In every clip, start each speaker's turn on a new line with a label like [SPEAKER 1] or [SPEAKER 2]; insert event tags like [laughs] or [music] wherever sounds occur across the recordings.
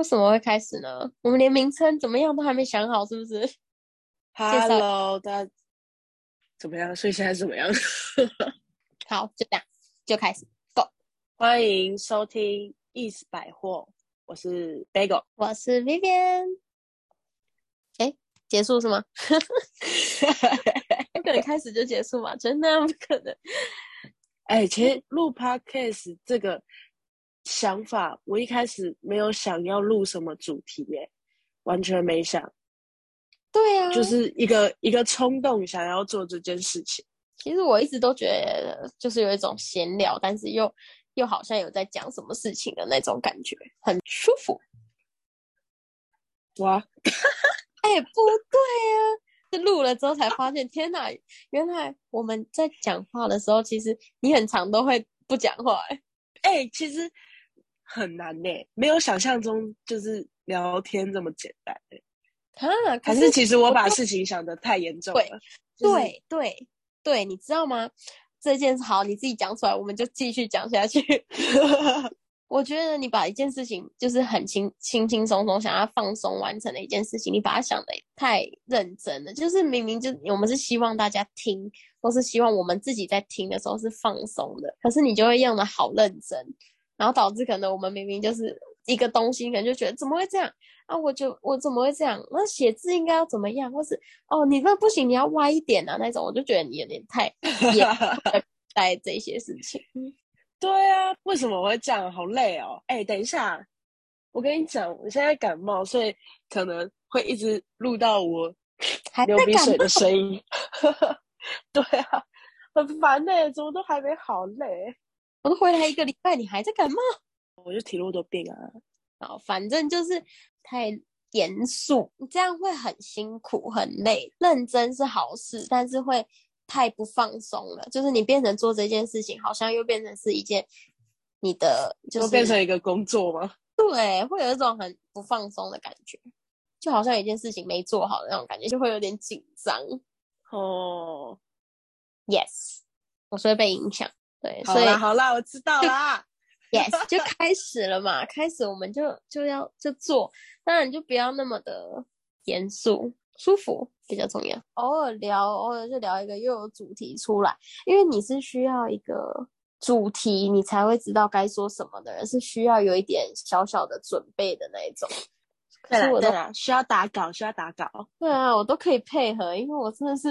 [SPEAKER 1] 为什么会开始呢？我们连名称怎么样都还没想好，是不是？[laughs]
[SPEAKER 2] Hello，大家怎么样？所以现在怎么样？[laughs]
[SPEAKER 1] 好，就这样，就开始。Go，
[SPEAKER 2] 欢迎收听 East 百货，我是 Bagel。
[SPEAKER 1] 我是 Vivian。哎，结束是吗？不可能开始就结束嘛，真的不可能。
[SPEAKER 2] 哎，其实录 Podcast 这个想法，我一开始没有想要录什么主题，耶，完全没想，
[SPEAKER 1] 对啊，
[SPEAKER 2] 就是一个一个冲动想要做这件事情。
[SPEAKER 1] 其实我一直都觉得，就是有一种闲聊，但是又又好像有在讲什么事情的那种感觉，很舒服。
[SPEAKER 2] 哇，
[SPEAKER 1] 哎，不对啊！是录了之后才发现，天哪，原来我们在讲话的时候，其实你很长都会不讲话、欸。
[SPEAKER 2] 哎，其实很难呢，没有想象中就是聊天这么简单欸 [laughs]
[SPEAKER 1] 啊，可
[SPEAKER 2] 还是其实我把事情想得太严重了。就是
[SPEAKER 1] 对对对，你知道吗？这件事好，你自己讲出来，我们就继续讲下去。[laughs] 我觉得你把一件事情就是很轻轻轻松松想要放松完成的一件事情，你把它想的太认真了。就是明明就我们是希望大家听，或是希望我们自己在听的时候是放松的，可是你就会用的好认真，然后导致可能我们明明就是一个东西，可能就觉得怎么会这样啊？我就我怎么会这样？那写字应该要怎么样？或是哦，你那不行，你要歪一点啊那种，我就觉得你有点太 [laughs] 也在这些事情。[laughs]
[SPEAKER 2] 对啊，为什么我会这样？好累哦！哎，等一下，我跟你讲，我现在感冒，所以可能会一直录到我流鼻水的声音。[laughs] 对啊，很烦呢、怎么都还没好，累。
[SPEAKER 1] 我都回来一个礼拜，你还在感冒？
[SPEAKER 2] 我就体弱多病啊。
[SPEAKER 1] 哦，反正就是太严肃，这样会很辛苦、很累。认真是好事，但是会太不放松了。就是你变成做这件事情，好像又变成是一件你的，就
[SPEAKER 2] 就是变成一个工作吗？[laughs]
[SPEAKER 1] 对，会有一种很不放松的感觉，就好像一件事情没做好的那种感觉，就会有点紧张。
[SPEAKER 2] 哦
[SPEAKER 1] ，Yes，我是会被影响。对，
[SPEAKER 2] 好
[SPEAKER 1] 所以
[SPEAKER 2] 啦好啦，我知道啦。[laughs]
[SPEAKER 1] Yes，就开始了嘛，开始我们就就要就做，当然就不要那么的严肃，舒服比较重要。偶尔聊，偶尔就聊一个又有主题出来，因为你是需要一个主题，你才会知道该说什么的人，是需要有一点小小的准备的那一种。可
[SPEAKER 2] 对
[SPEAKER 1] 是我都
[SPEAKER 2] 了对了，需要打稿，需要打稿。[laughs]
[SPEAKER 1] 对啊，我都可以配合，因为我真的是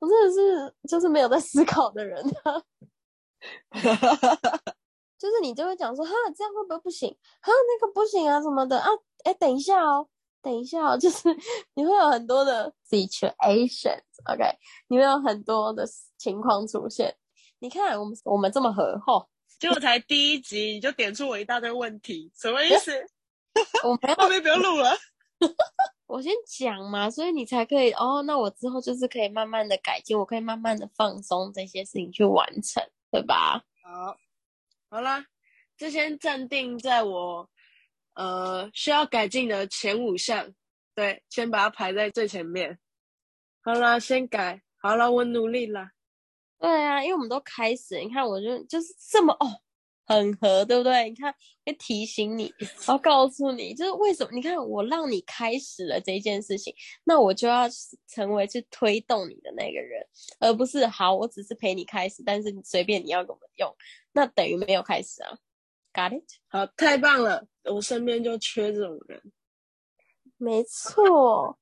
[SPEAKER 1] 我真的是就是没有在思考的人啊。[laughs] 就是你就会讲说，哈，这样会不会不行？哈，那个不行啊，什么的啊？哎，等一下哦，等一下哦，[laughs] 就是你会有很多的 situations，OK，、你会有很多的情况出现。你看我们我们这么合吼，
[SPEAKER 2] 结果才第一集你就点出我一大堆问题，什么意思？[laughs]
[SPEAKER 1] 我们
[SPEAKER 2] 后面不用录了。
[SPEAKER 1] 我先讲嘛，所以你才可以哦。那我之后就是可以慢慢的改进，我可以慢慢的放松这些事情去完成，对吧？
[SPEAKER 2] 好，好啦，这先暂定在我呃需要改进的前五项，对，先把它排在最前面。好啦，先改，好了，我努力啦。
[SPEAKER 1] 对啊，因为我们都开始，你看我就就是这么哦，很合，对不对？你看会提醒你，然后告诉你，就是为什么？你看我让你开始了这件事情，那我就要成为去推动你的那个人，而不是好，我只是陪你开始，但是你随便你要怎么用，那等于没有开始啊。Got it？
[SPEAKER 2] 好，太棒了，我身边就缺这种人。
[SPEAKER 1] 没错。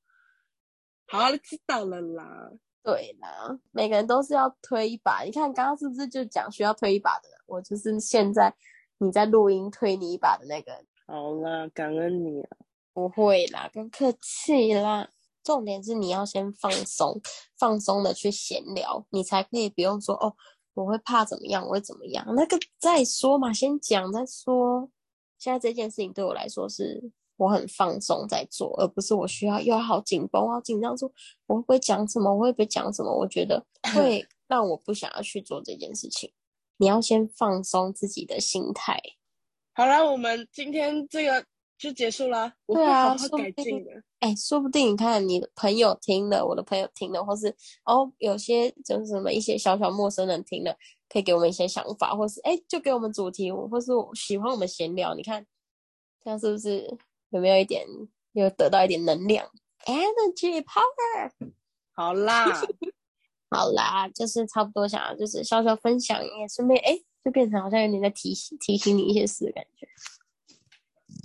[SPEAKER 2] 好，知道了啦。
[SPEAKER 1] 对啦，每个人都是要推一把。你看刚刚是不是就讲需要推一把的人？我就是现在你在录音推你一把的那个。
[SPEAKER 2] 好啦，感恩你啊。
[SPEAKER 1] 不会啦，不客气啦。重点是你要先放松，放松的去闲聊，你才可以不用说哦，我会怕怎么样，我会怎么样，那个再说嘛，先讲再说。现在这件事情对我来说是我很放松在做，而不是我需要又要好紧绷、好紧张，说我会不会讲什么，我会不会讲什么？我觉得会 [laughs] 让我不想要去做这件事情。你要先放松自己的心态。
[SPEAKER 2] 好啦，我们今天这个就结束啦。我会
[SPEAKER 1] 对啊
[SPEAKER 2] 好好
[SPEAKER 1] 说不定
[SPEAKER 2] 改进的。
[SPEAKER 1] 哎，说不定你看你的朋友听了，我的朋友听了，或是哦，有些就是什么一些小小陌生人听了，可以给我们一些想法，或是哎，就给我们主题，或是我喜欢我们闲聊。你看，这样是不是有没有一点又得到一点能量？Energy power。
[SPEAKER 2] 好啦，
[SPEAKER 1] 好啦，就是差不多想要就是稍稍分享，也顺便哎，就变成好像有点在提醒提醒你一些事的感觉。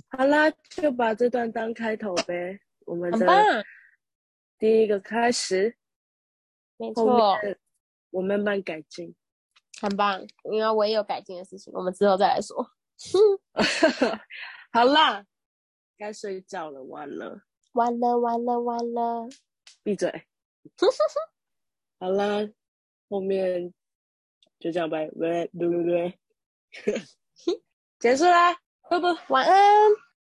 [SPEAKER 2] 好啦，就把这段当开头呗。我们的第一个开始，
[SPEAKER 1] 没错，
[SPEAKER 2] 我慢慢改进。
[SPEAKER 1] 很棒。因为我也有改进的事情，我们之后再来说。[laughs]
[SPEAKER 2] 好啦，该睡觉了，完了，
[SPEAKER 1] 完了完了完了，
[SPEAKER 2] 闭嘴。[laughs] 好啦，后面就这样呗，喂，对对对，[laughs] 结束啦，啵啵。
[SPEAKER 1] 晚安。